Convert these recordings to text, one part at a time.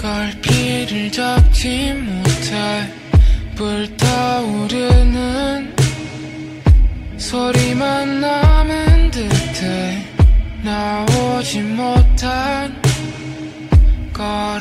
갈피를 잡지 못해 불타오르는 소리만 남은 듯해. 나오지 못한 걸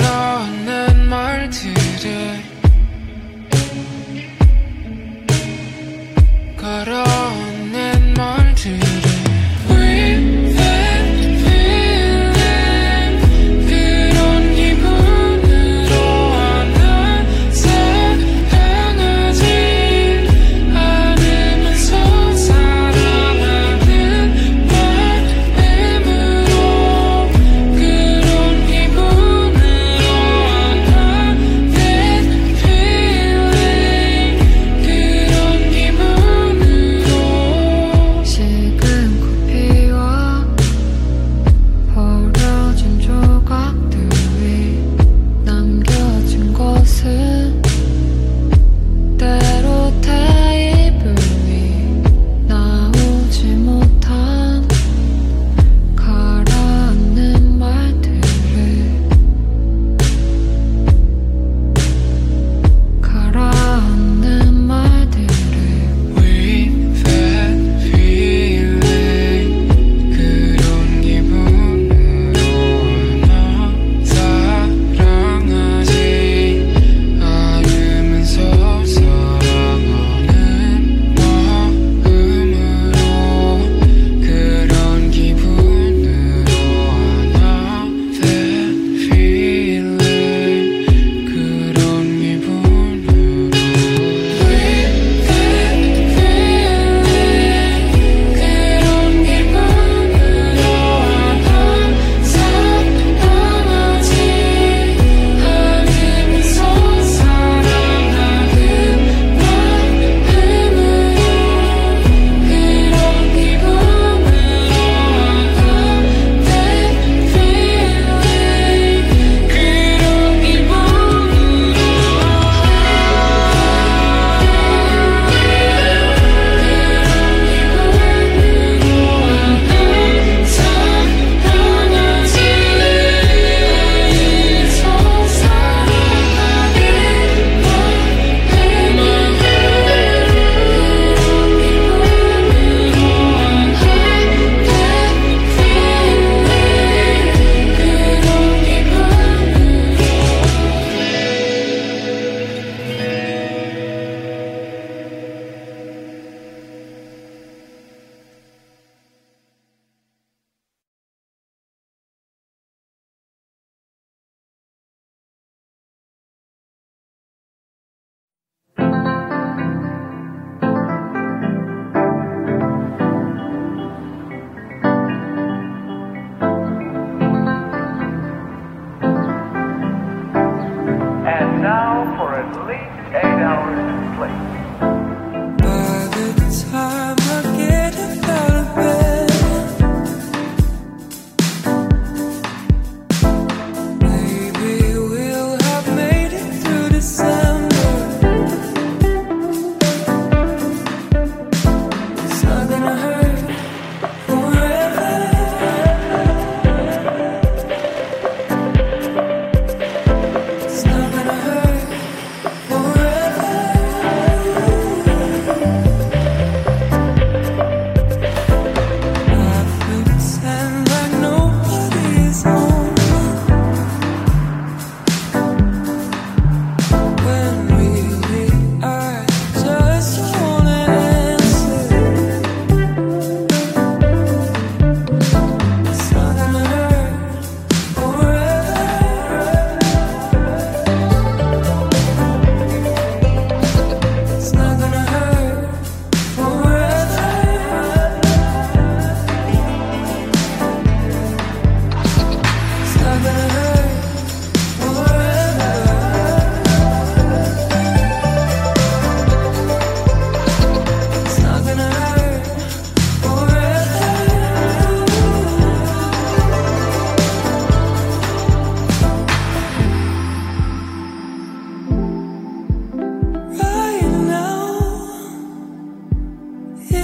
quickly.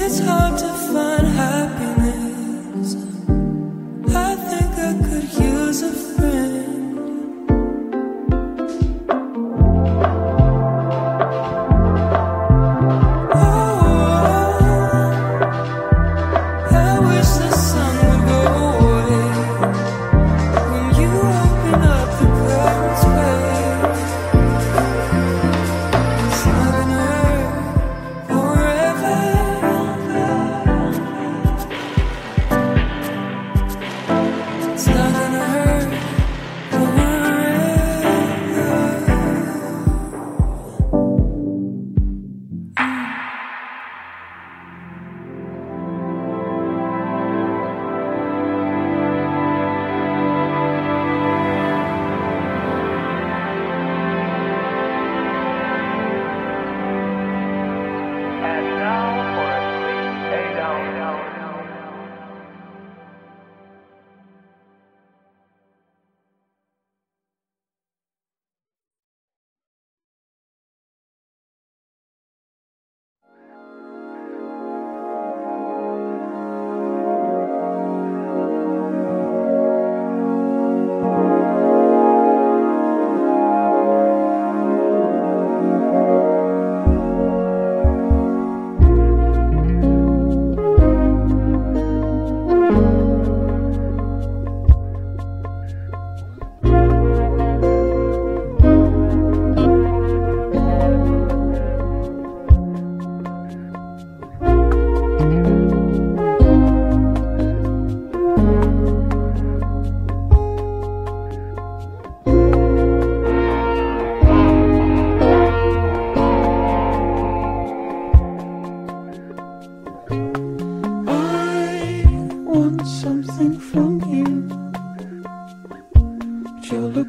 it's hard to find how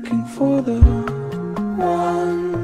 looking for the one.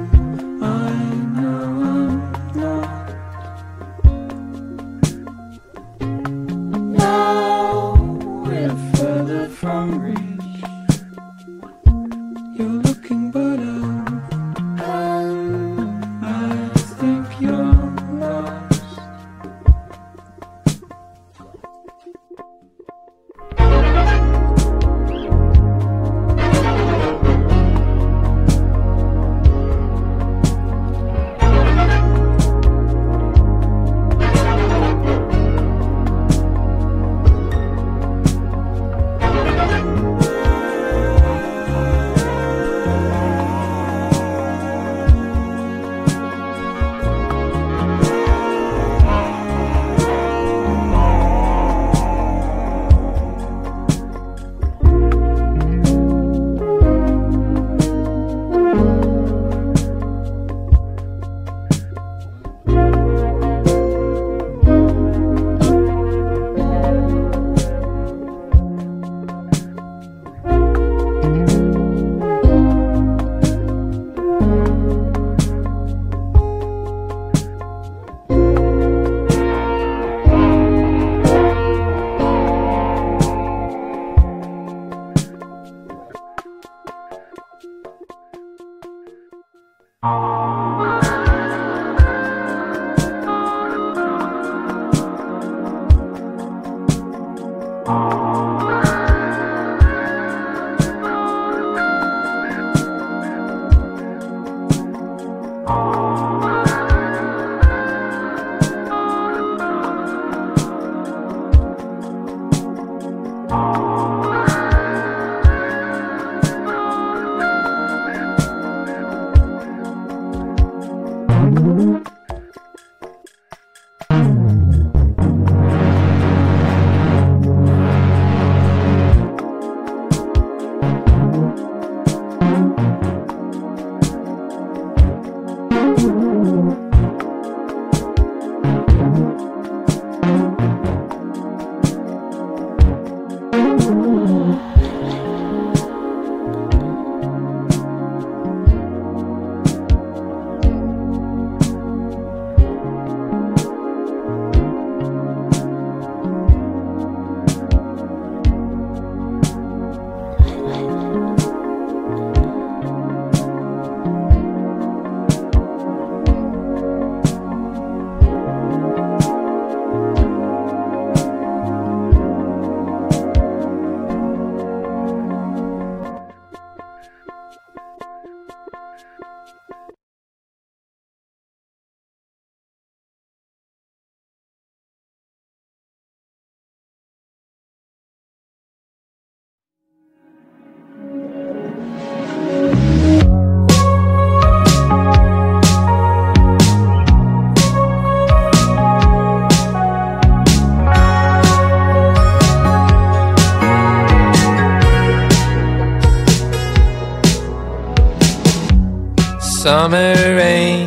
Summer rain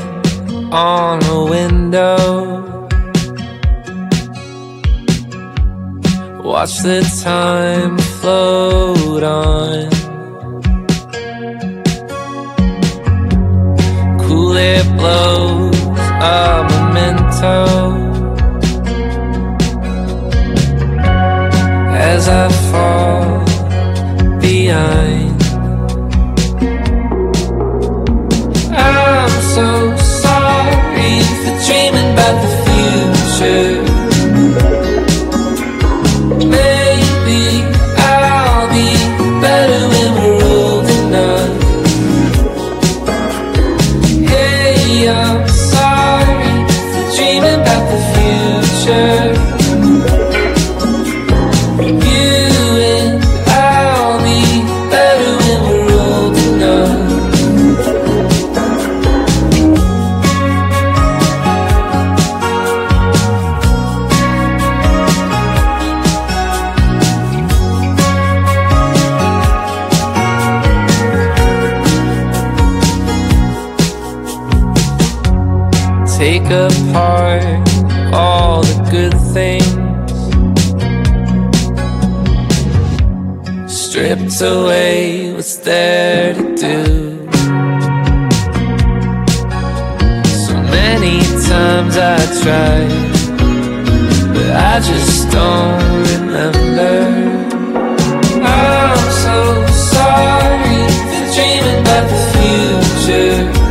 on a window. Watch the time float on. Cool air blows a memento. As I future. heart all the good things. Stripped away, what's there to do? So many times I tried, but I just don't remember. I'm so sorry for dreaming about the future.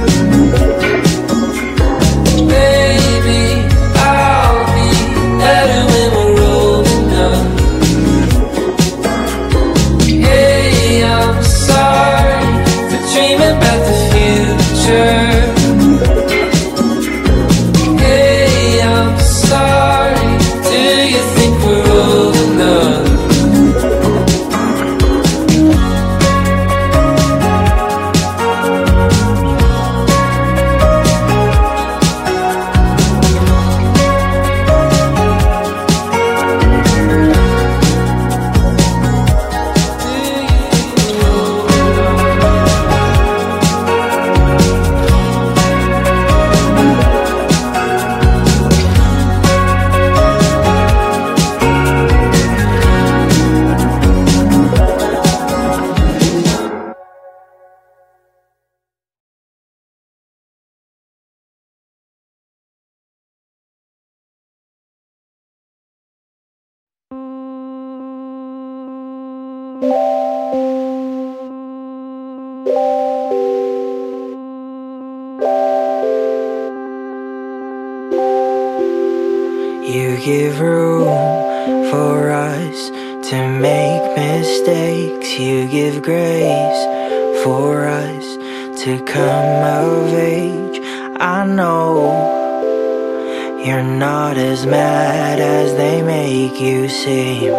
give room for us to make mistakes. You give grace for us to come of age. I know you're not as mad as they make you seem.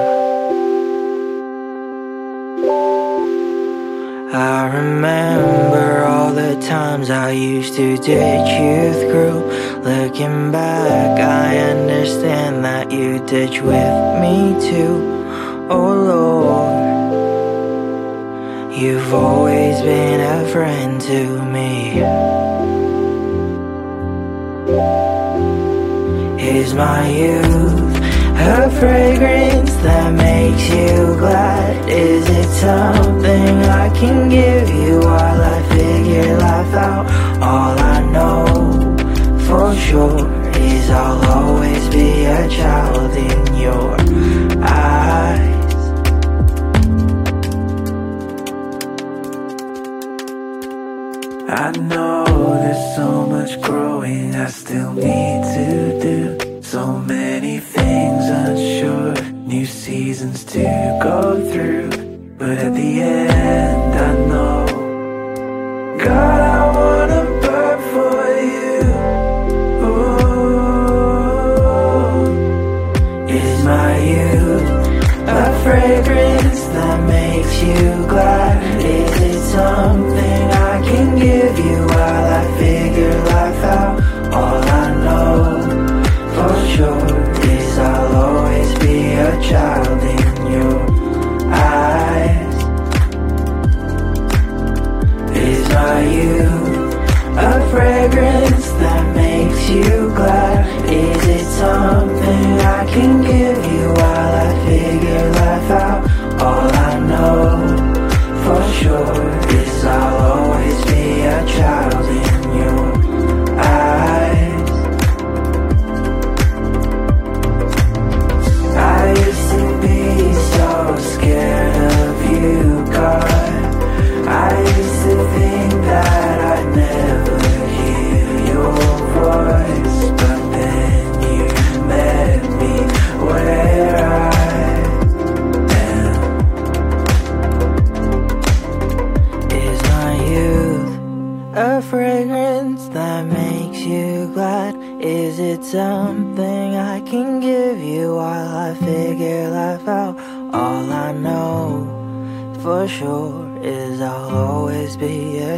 I remember all the times I used to ditch you through Looking back, I understand that you ditch with me too. Oh Lord, you've always been a friend to me. Is my youth a fragrance that makes you glad Is it something I can give you while I figure life out?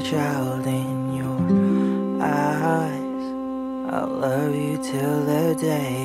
child in your eyes. I'll love you till the day